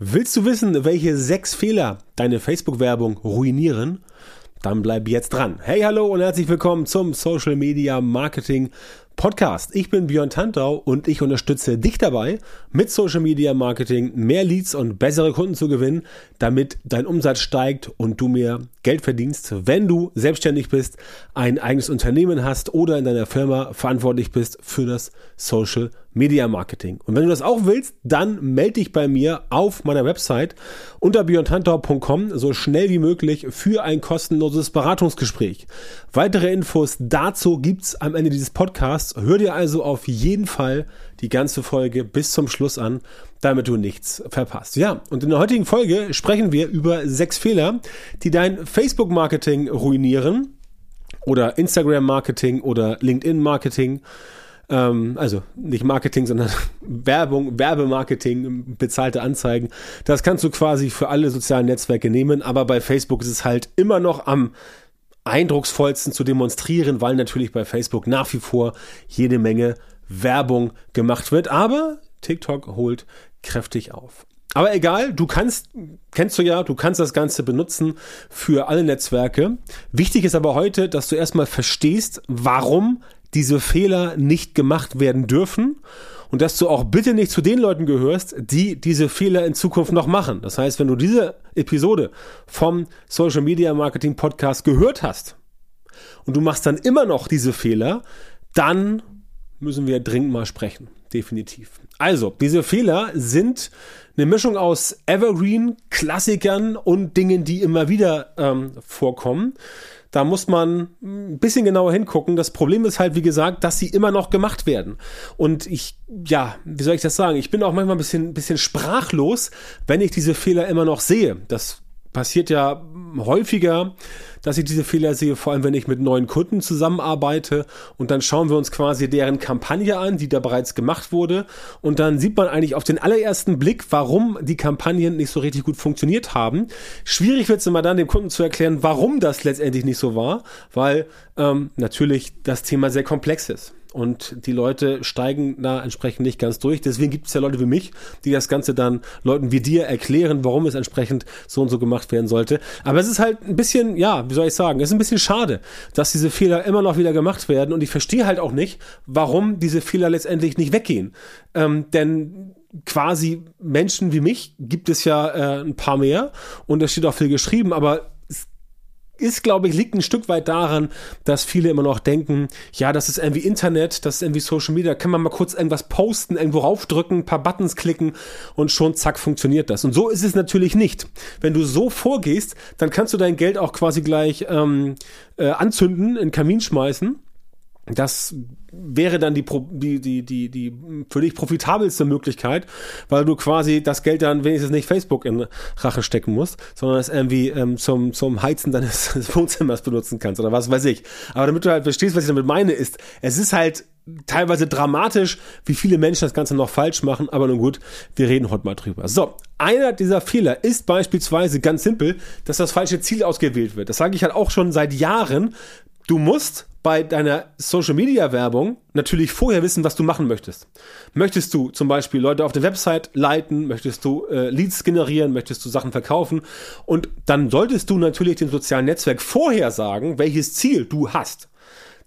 Willst du wissen, welche sechs Fehler deine Facebook-Werbung ruinieren? Dann bleib jetzt dran. Hey, hallo und herzlich willkommen zum Social Media Marketing Podcast. Ich bin Björn Tantau und ich unterstütze dich dabei, mit Social Media Marketing mehr Leads und bessere Kunden zu gewinnen, damit dein Umsatz steigt und du mehr Geld verdienst, wenn du selbstständig bist, ein eigenes Unternehmen hast oder in deiner Firma verantwortlich bist für das Social Media Marketing. Und wenn du das auch willst, dann melde dich bei mir auf meiner Website unter björntantau.com so schnell wie möglich für ein kostenloses Beratungsgespräch. Weitere Infos dazu gibt's am Ende dieses Podcasts Hör dir also auf jeden Fall die ganze Folge bis zum Schluss an, damit du nichts verpasst. Ja, und in der heutigen Folge sprechen wir über sechs Fehler, die dein Facebook-Marketing ruinieren oder Instagram-Marketing oder LinkedIn-Marketing ähm, also nicht Marketing, sondern Werbung, Werbemarketing, bezahlte Anzeigen. Das kannst du quasi für alle sozialen Netzwerke nehmen, aber bei Facebook ist es halt immer noch am eindrucksvollsten zu demonstrieren, weil natürlich bei Facebook nach wie vor jede Menge Werbung gemacht wird. Aber TikTok holt kräftig auf. Aber egal, du kannst, kennst du ja, du kannst das Ganze benutzen für alle Netzwerke. Wichtig ist aber heute, dass du erstmal verstehst, warum diese Fehler nicht gemacht werden dürfen und dass du auch bitte nicht zu den Leuten gehörst, die diese Fehler in Zukunft noch machen. Das heißt, wenn du diese Episode vom Social Media Marketing Podcast gehört hast und du machst dann immer noch diese Fehler, dann müssen wir dringend mal sprechen. Definitiv. Also, diese Fehler sind eine Mischung aus Evergreen, Klassikern und Dingen, die immer wieder ähm, vorkommen. Da muss man ein bisschen genauer hingucken. Das Problem ist halt, wie gesagt, dass sie immer noch gemacht werden. Und ich, ja, wie soll ich das sagen? Ich bin auch manchmal ein bisschen, bisschen sprachlos, wenn ich diese Fehler immer noch sehe. Das passiert ja häufiger, dass ich diese Fehler sehe, vor allem wenn ich mit neuen Kunden zusammenarbeite. Und dann schauen wir uns quasi deren Kampagne an, die da bereits gemacht wurde. Und dann sieht man eigentlich auf den allerersten Blick, warum die Kampagnen nicht so richtig gut funktioniert haben. Schwierig wird es immer dann dem Kunden zu erklären, warum das letztendlich nicht so war, weil ähm, natürlich das Thema sehr komplex ist und die Leute steigen da entsprechend nicht ganz durch. Deswegen gibt es ja Leute wie mich, die das Ganze dann Leuten wie dir erklären, warum es entsprechend so und so gemacht werden sollte. Aber es ist halt ein bisschen, ja, wie soll ich sagen, es ist ein bisschen schade, dass diese Fehler immer noch wieder gemacht werden und ich verstehe halt auch nicht, warum diese Fehler letztendlich nicht weggehen. Ähm, denn quasi Menschen wie mich gibt es ja äh, ein paar mehr und es steht auch viel geschrieben, aber ist, glaube ich, liegt ein Stück weit daran, dass viele immer noch denken, ja, das ist irgendwie Internet, das ist irgendwie Social Media, kann man mal kurz irgendwas posten, irgendwo raufdrücken, ein paar Buttons klicken und schon zack funktioniert das. Und so ist es natürlich nicht. Wenn du so vorgehst, dann kannst du dein Geld auch quasi gleich ähm, äh, anzünden, in den Kamin schmeißen das wäre dann die, die, die, die, die für dich profitabelste Möglichkeit, weil du quasi das Geld dann wenigstens nicht Facebook in Rache stecken musst, sondern es irgendwie ähm, zum, zum Heizen deines Wohnzimmers benutzen kannst oder was weiß ich. Aber damit du halt verstehst, was ich damit meine, ist, es ist halt teilweise dramatisch, wie viele Menschen das Ganze noch falsch machen, aber nun gut, wir reden heute mal drüber. So, einer dieser Fehler ist beispielsweise ganz simpel, dass das falsche Ziel ausgewählt wird. Das sage ich halt auch schon seit Jahren. Du musst bei deiner Social Media Werbung natürlich vorher wissen, was du machen möchtest. Möchtest du zum Beispiel Leute auf der Website leiten? Möchtest du äh, Leads generieren? Möchtest du Sachen verkaufen? Und dann solltest du natürlich dem sozialen Netzwerk vorher sagen, welches Ziel du hast.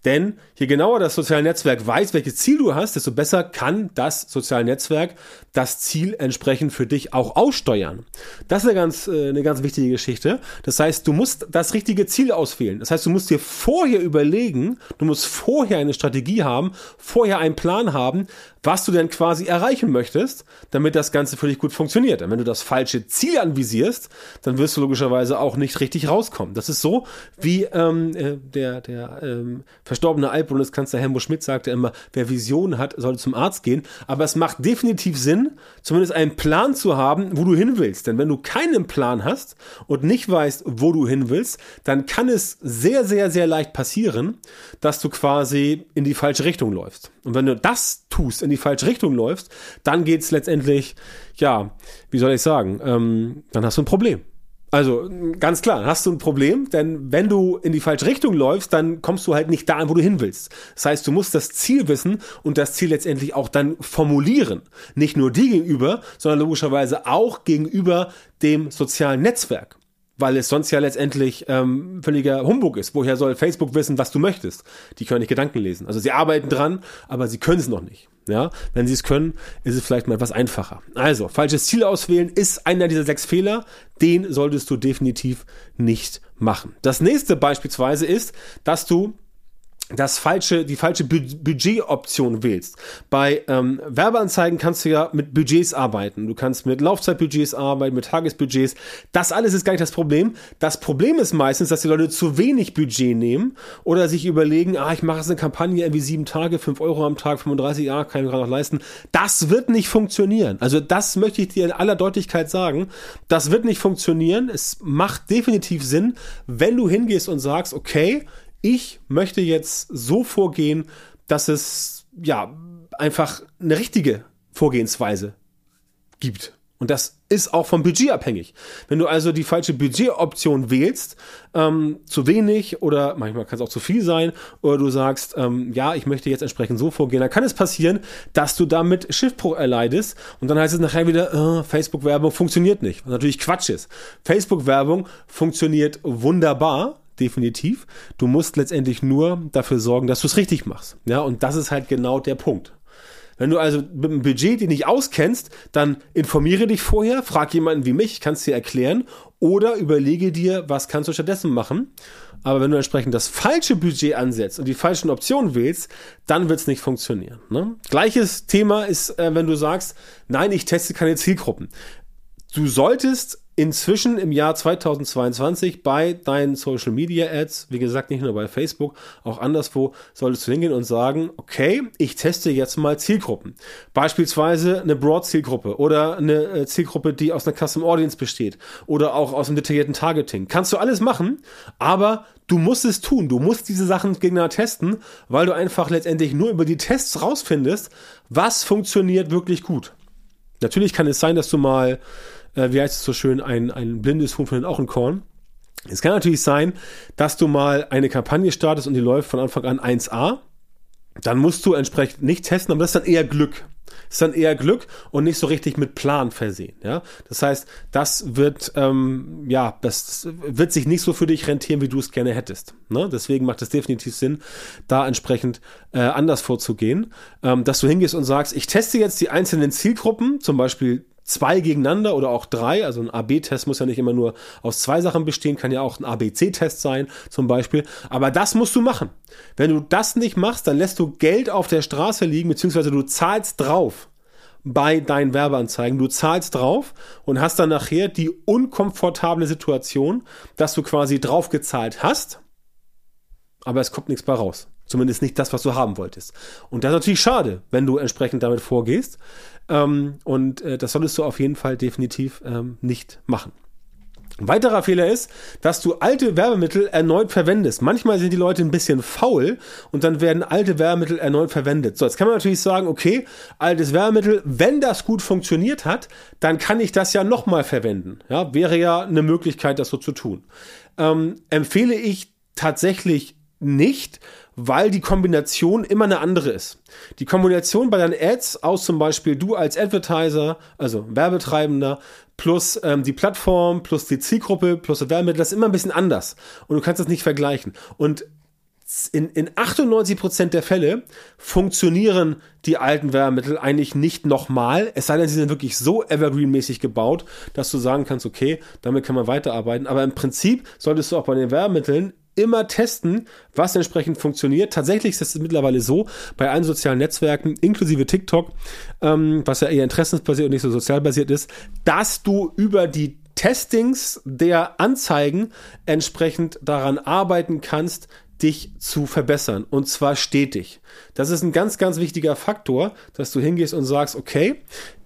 Denn je genauer das soziale Netzwerk weiß, welches Ziel du hast, desto besser kann das soziale Netzwerk das Ziel entsprechend für dich auch aussteuern. Das ist eine ganz, äh, eine ganz wichtige Geschichte. Das heißt, du musst das richtige Ziel auswählen. Das heißt, du musst dir vorher überlegen, du musst vorher eine Strategie haben, vorher einen Plan haben, was du denn quasi erreichen möchtest, damit das Ganze für dich gut funktioniert. Und wenn du das falsche Ziel anvisierst, dann wirst du logischerweise auch nicht richtig rauskommen. Das ist so, wie ähm, äh, der, der ähm, verstorbene Altbundeskanzler Helmut Schmidt sagte immer, wer Visionen hat, sollte zum Arzt gehen. Aber es macht definitiv Sinn, zumindest einen Plan zu haben, wo du hin willst. Denn wenn du keinen Plan hast und nicht weißt, wo du hin willst, dann kann es sehr, sehr, sehr leicht passieren, dass du quasi in die falsche Richtung läufst. Und wenn du das tust, in die falsche Richtung läufst, dann geht's letztendlich, ja, wie soll ich sagen, ähm, dann hast du ein Problem. Also ganz klar, hast du ein Problem, denn wenn du in die falsche Richtung läufst, dann kommst du halt nicht da an, wo du hin willst. Das heißt, du musst das Ziel wissen und das Ziel letztendlich auch dann formulieren. Nicht nur dir gegenüber, sondern logischerweise auch gegenüber dem sozialen Netzwerk weil es sonst ja letztendlich ähm, völliger Humbug ist. Woher soll Facebook wissen, was du möchtest? Die können nicht Gedanken lesen. Also sie arbeiten dran, aber sie können es noch nicht. Ja, wenn sie es können, ist es vielleicht mal etwas einfacher. Also, falsches Ziel auswählen ist einer dieser sechs Fehler. Den solltest du definitiv nicht machen. Das nächste beispielsweise ist, dass du das falsche, die falsche Budgetoption wählst. Bei ähm, Werbeanzeigen kannst du ja mit Budgets arbeiten. Du kannst mit Laufzeitbudgets arbeiten, mit Tagesbudgets. Das alles ist gar nicht das Problem. Das Problem ist meistens, dass die Leute zu wenig Budget nehmen oder sich überlegen, ah, ich mache jetzt eine Kampagne irgendwie sieben Tage, fünf Euro am Tag, 35, ja, kann ich mir gerade noch leisten. Das wird nicht funktionieren. Also das möchte ich dir in aller Deutlichkeit sagen. Das wird nicht funktionieren. Es macht definitiv Sinn, wenn du hingehst und sagst, okay, ich möchte jetzt so vorgehen, dass es ja einfach eine richtige Vorgehensweise gibt. Und das ist auch vom Budget abhängig. Wenn du also die falsche Budgetoption wählst, ähm, zu wenig oder manchmal kann es auch zu viel sein, oder du sagst, ähm, ja, ich möchte jetzt entsprechend so vorgehen, dann kann es passieren, dass du damit Schiffbruch erleidest und dann heißt es nachher wieder, äh, Facebook-Werbung funktioniert nicht. Was natürlich Quatsch ist. Facebook-Werbung funktioniert wunderbar, definitiv. Du musst letztendlich nur dafür sorgen, dass du es richtig machst. Ja, und das ist halt genau der Punkt. Wenn du also mit einem Budget dich nicht auskennst, dann informiere dich vorher, frag jemanden wie mich, kannst dir erklären oder überlege dir, was kannst du stattdessen machen. Aber wenn du entsprechend das falsche Budget ansetzt und die falschen Optionen wählst, dann wird es nicht funktionieren. Ne? Gleiches Thema ist, äh, wenn du sagst, nein, ich teste keine Zielgruppen. Du solltest inzwischen im Jahr 2022 bei deinen Social Media Ads, wie gesagt, nicht nur bei Facebook, auch anderswo, solltest du hingehen und sagen, okay, ich teste jetzt mal Zielgruppen. Beispielsweise eine Broad-Zielgruppe oder eine äh, Zielgruppe, die aus einer Custom Audience besteht oder auch aus einem detaillierten Targeting. Kannst du alles machen, aber du musst es tun. Du musst diese Sachen gegeneinander testen, weil du einfach letztendlich nur über die Tests rausfindest, was funktioniert wirklich gut. Natürlich kann es sein, dass du mal äh, wie heißt es so schön, ein, ein blindes Huhn findet auch ein Korn. Es kann natürlich sein, dass du mal eine Kampagne startest und die läuft von Anfang an 1a. Dann musst du entsprechend nicht testen, aber das ist dann eher Glück. Das ist dann eher Glück und nicht so richtig mit Plan versehen. Ja, das heißt, das wird ähm, ja, das wird sich nicht so für dich rentieren, wie du es gerne hättest. Ne? Deswegen macht es definitiv Sinn, da entsprechend äh, anders vorzugehen, ähm, dass du hingehst und sagst, ich teste jetzt die einzelnen Zielgruppen, zum Beispiel zwei gegeneinander oder auch drei. Also ein AB-Test muss ja nicht immer nur aus zwei Sachen bestehen, kann ja auch ein ABC-Test sein zum Beispiel. Aber das musst du machen. Wenn du das nicht machst, dann lässt du Geld auf der Straße liegen, beziehungsweise du zahlst drauf bei deinen Werbeanzeigen. Du zahlst drauf und hast dann nachher die unkomfortable Situation, dass du quasi draufgezahlt hast, aber es kommt nichts bei raus. Zumindest nicht das, was du haben wolltest. Und das ist natürlich schade, wenn du entsprechend damit vorgehst. Ähm, und äh, das solltest du auf jeden Fall definitiv ähm, nicht machen. Ein weiterer Fehler ist, dass du alte Werbemittel erneut verwendest. Manchmal sind die Leute ein bisschen faul und dann werden alte Werbemittel erneut verwendet. So, jetzt kann man natürlich sagen, okay, altes Werbemittel, wenn das gut funktioniert hat, dann kann ich das ja nochmal verwenden. Ja, wäre ja eine Möglichkeit, das so zu tun. Ähm, empfehle ich tatsächlich nicht, weil die Kombination immer eine andere ist. Die Kombination bei deinen Ads aus zum Beispiel du als Advertiser, also Werbetreibender, plus ähm, die Plattform, plus die Zielgruppe, plus das Werbemittel, das ist immer ein bisschen anders. Und du kannst das nicht vergleichen. Und in, in 98% der Fälle funktionieren die alten Werbemittel eigentlich nicht nochmal, es sei denn, sie sind wirklich so evergreen-mäßig gebaut, dass du sagen kannst, okay, damit kann man weiterarbeiten. Aber im Prinzip solltest du auch bei den Werbemitteln immer testen, was entsprechend funktioniert. Tatsächlich ist es mittlerweile so, bei allen sozialen Netzwerken, inklusive TikTok, ähm, was ja eher interessensbasiert und nicht so sozialbasiert ist, dass du über die Testings der Anzeigen entsprechend daran arbeiten kannst, dich zu verbessern und zwar stetig. Das ist ein ganz, ganz wichtiger Faktor, dass du hingehst und sagst, okay,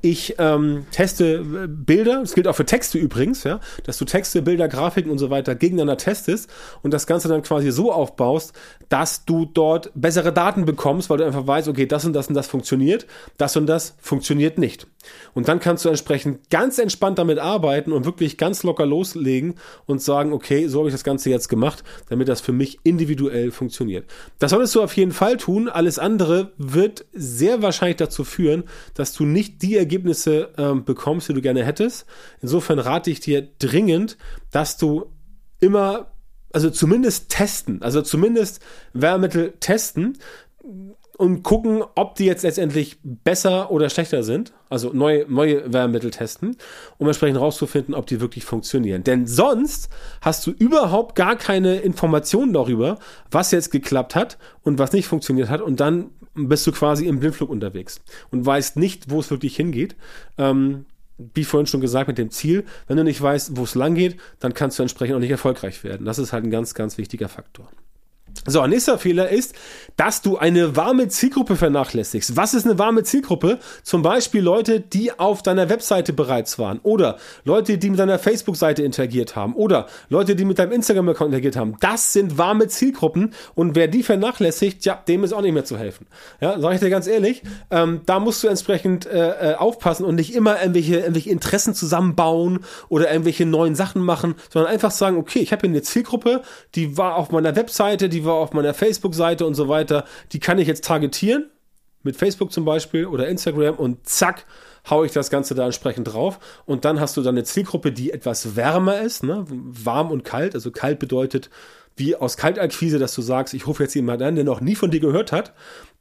ich ähm, teste äh, Bilder, das gilt auch für Texte übrigens, ja, dass du Texte, Bilder, Grafiken und so weiter gegeneinander testest und das Ganze dann quasi so aufbaust, dass du dort bessere Daten bekommst, weil du einfach weißt, okay, das und das und das funktioniert, das und das funktioniert nicht. Und dann kannst du entsprechend ganz entspannt damit arbeiten und wirklich ganz locker loslegen und sagen, okay, so habe ich das Ganze jetzt gemacht, damit das für mich individuell funktioniert. Das solltest du auf jeden Fall tun. Alles andere wird sehr wahrscheinlich dazu führen, dass du nicht die Ergebnisse ähm, bekommst, die du gerne hättest. Insofern rate ich dir dringend, dass du immer also zumindest testen, also zumindest Werbemittel testen und gucken, ob die jetzt letztendlich besser oder schlechter sind. Also neue, neue Werbemittel testen, um entsprechend herauszufinden, ob die wirklich funktionieren. Denn sonst hast du überhaupt gar keine Informationen darüber, was jetzt geklappt hat und was nicht funktioniert hat. Und dann bist du quasi im Blindflug unterwegs und weißt nicht, wo es wirklich hingeht. Ähm, wie vorhin schon gesagt, mit dem Ziel, wenn du nicht weißt, wo es lang geht, dann kannst du entsprechend auch nicht erfolgreich werden. Das ist halt ein ganz, ganz wichtiger Faktor. So, ein nächster Fehler ist, dass du eine warme Zielgruppe vernachlässigst. Was ist eine warme Zielgruppe? Zum Beispiel Leute, die auf deiner Webseite bereits waren oder Leute, die mit deiner Facebook-Seite interagiert haben oder Leute, die mit deinem Instagram-Account interagiert haben. Das sind warme Zielgruppen und wer die vernachlässigt, ja, dem ist auch nicht mehr zu helfen. Ja, sag ich dir ganz ehrlich, ähm, da musst du entsprechend äh, äh aufpassen und nicht immer irgendwelche, irgendwelche Interessen zusammenbauen oder irgendwelche neuen Sachen machen, sondern einfach sagen, okay, ich habe hier eine Zielgruppe, die war auf meiner Webseite, die war auf meiner Facebook-Seite und so weiter, die kann ich jetzt targetieren, mit Facebook zum Beispiel oder Instagram und zack, haue ich das Ganze da entsprechend drauf. Und dann hast du dann eine Zielgruppe, die etwas wärmer ist, ne? warm und kalt. Also kalt bedeutet wie aus Kaltakquise, dass du sagst, ich rufe jetzt jemanden an, der noch nie von dir gehört hat.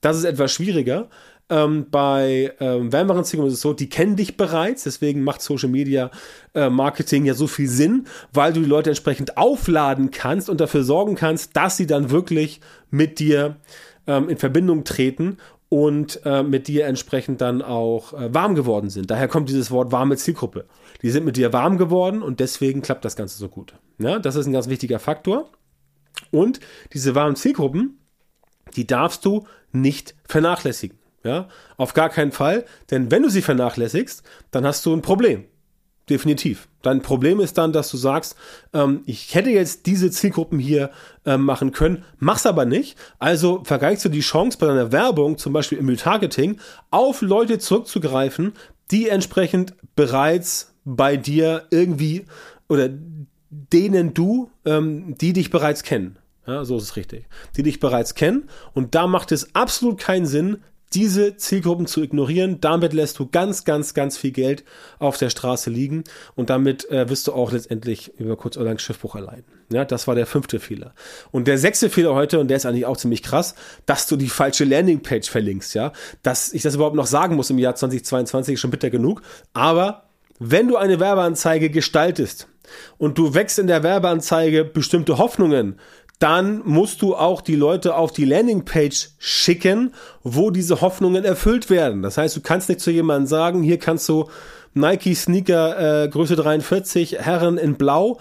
Das ist etwas schwieriger. Ähm, bei ähm, wärmeren Zielgruppen ist es so, die kennen dich bereits, deswegen macht Social Media äh, Marketing ja so viel Sinn, weil du die Leute entsprechend aufladen kannst und dafür sorgen kannst, dass sie dann wirklich mit dir ähm, in Verbindung treten und äh, mit dir entsprechend dann auch äh, warm geworden sind. Daher kommt dieses Wort warme Zielgruppe. Die sind mit dir warm geworden und deswegen klappt das Ganze so gut. Ja, das ist ein ganz wichtiger Faktor. Und diese warmen Zielgruppen, die darfst du nicht vernachlässigen. Ja, auf gar keinen Fall, denn wenn du sie vernachlässigst, dann hast du ein Problem. Definitiv. Dein Problem ist dann, dass du sagst, ähm, ich hätte jetzt diese Zielgruppen hier ähm, machen können, mach's aber nicht. Also vergleichst du die Chance bei deiner Werbung, zum Beispiel im Retargeting, auf Leute zurückzugreifen, die entsprechend bereits bei dir irgendwie oder denen du, ähm, die dich bereits kennen. Ja, so ist es richtig. Die dich bereits kennen. Und da macht es absolut keinen Sinn, diese Zielgruppen zu ignorieren. Damit lässt du ganz, ganz, ganz viel Geld auf der Straße liegen und damit äh, wirst du auch letztendlich über kurz oder lang Schiffbruch erleiden. Ja, das war der fünfte Fehler. Und der sechste Fehler heute, und der ist eigentlich auch ziemlich krass, dass du die falsche Landingpage verlinkst, ja. Dass ich das überhaupt noch sagen muss im Jahr 2022 ist schon bitter genug. Aber wenn du eine Werbeanzeige gestaltest und du wächst in der Werbeanzeige bestimmte Hoffnungen, dann musst du auch die Leute auf die Landingpage schicken, wo diese Hoffnungen erfüllt werden. Das heißt, du kannst nicht zu jemandem sagen, hier kannst du Nike Sneaker äh, Größe 43 Herren in Blau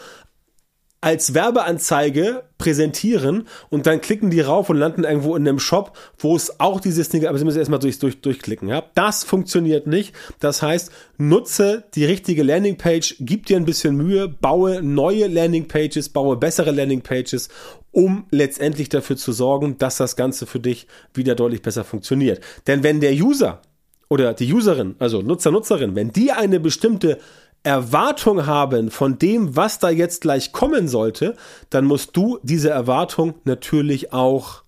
als Werbeanzeige präsentieren und dann klicken die rauf und landen irgendwo in einem Shop, wo es auch diese Sneaker, aber sie müssen erstmal durch, durch, durchklicken. Ja? Das funktioniert nicht. Das heißt, nutze die richtige Landingpage, gib dir ein bisschen Mühe, baue neue Landingpages, baue bessere Landingpages, um letztendlich dafür zu sorgen, dass das Ganze für dich wieder deutlich besser funktioniert. Denn wenn der User oder die Userin, also Nutzer, Nutzerin, wenn die eine bestimmte Erwartung haben von dem, was da jetzt gleich kommen sollte, dann musst du diese Erwartung natürlich auch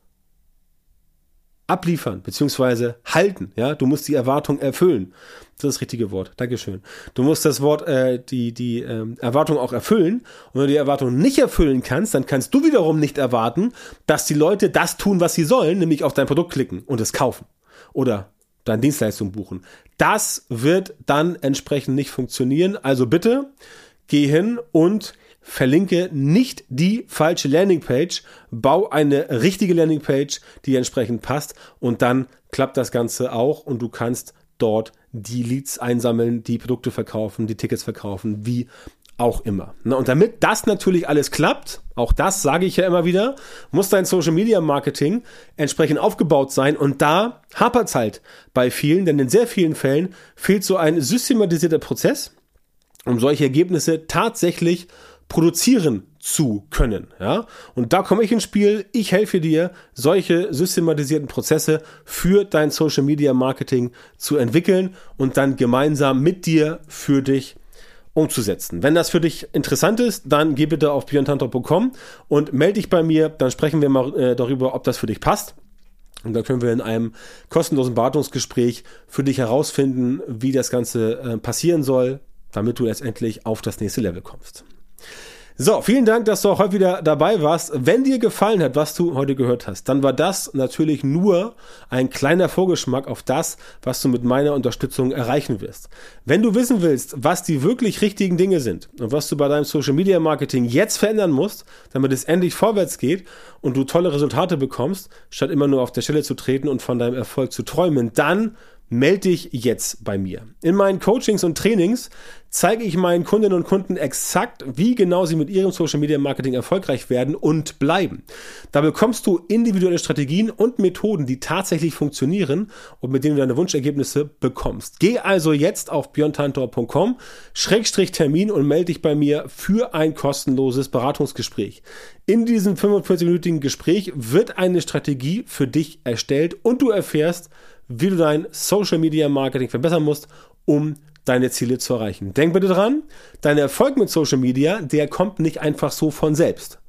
abliefern, beziehungsweise halten. Ja, du musst die Erwartung erfüllen. Das ist das richtige Wort. Dankeschön. Du musst das Wort, äh, die, die ähm, Erwartung auch erfüllen. Und wenn du die Erwartung nicht erfüllen kannst, dann kannst du wiederum nicht erwarten, dass die Leute das tun, was sie sollen, nämlich auf dein Produkt klicken und es kaufen. Oder deine Dienstleistung buchen. Das wird dann entsprechend nicht funktionieren. Also bitte geh hin und verlinke nicht die falsche Landingpage, bau eine richtige Landingpage, die entsprechend passt und dann klappt das Ganze auch und du kannst dort die Leads einsammeln, die Produkte verkaufen, die Tickets verkaufen, wie auch immer. Und damit das natürlich alles klappt, auch das sage ich ja immer wieder, muss dein Social Media Marketing entsprechend aufgebaut sein und da hapert es halt bei vielen, denn in sehr vielen Fällen fehlt so ein systematisierter Prozess, um solche Ergebnisse tatsächlich produzieren zu können. Ja? Und da komme ich ins Spiel. Ich helfe dir, solche systematisierten Prozesse für dein Social Media Marketing zu entwickeln und dann gemeinsam mit dir für dich umzusetzen. Wenn das für dich interessant ist, dann geh bitte auf björntantor.com und melde dich bei mir, dann sprechen wir mal äh, darüber, ob das für dich passt. Und dann können wir in einem kostenlosen Beratungsgespräch für dich herausfinden, wie das Ganze äh, passieren soll, damit du letztendlich auf das nächste Level kommst. So, vielen Dank, dass du auch heute wieder dabei warst. Wenn dir gefallen hat, was du heute gehört hast, dann war das natürlich nur ein kleiner Vorgeschmack auf das, was du mit meiner Unterstützung erreichen wirst. Wenn du wissen willst, was die wirklich richtigen Dinge sind und was du bei deinem Social Media Marketing jetzt verändern musst, damit es endlich vorwärts geht und du tolle Resultate bekommst, statt immer nur auf der Stelle zu treten und von deinem Erfolg zu träumen, dann melde dich jetzt bei mir. In meinen Coachings und Trainings zeige ich meinen Kundinnen und Kunden exakt, wie genau sie mit ihrem Social Media Marketing erfolgreich werden und bleiben. Da bekommst du individuelle Strategien und Methoden, die tatsächlich funktionieren und mit denen du deine Wunschergebnisse bekommst. Geh also jetzt auf björntantor.com Schrägstrich Termin und melde dich bei mir für ein kostenloses Beratungsgespräch. In diesem 45-minütigen Gespräch wird eine Strategie für dich erstellt und du erfährst, wie du dein Social Media Marketing verbessern musst, um deine Ziele zu erreichen. Denk bitte dran, dein Erfolg mit Social Media, der kommt nicht einfach so von selbst.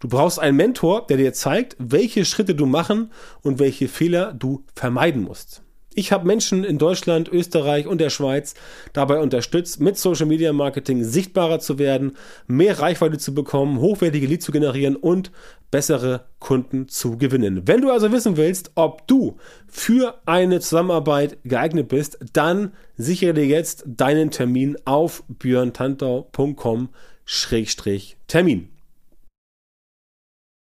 Du brauchst einen Mentor, der dir zeigt, welche Schritte du machen und welche Fehler du vermeiden musst. Ich habe Menschen in Deutschland, Österreich und der Schweiz dabei unterstützt, mit Social Media Marketing sichtbarer zu werden, mehr Reichweite zu bekommen, hochwertige Leads zu generieren und bessere Kunden zu gewinnen. Wenn du also wissen willst, ob du für eine Zusammenarbeit geeignet bist, dann sichere dir jetzt deinen Termin auf björntantau.com-termin.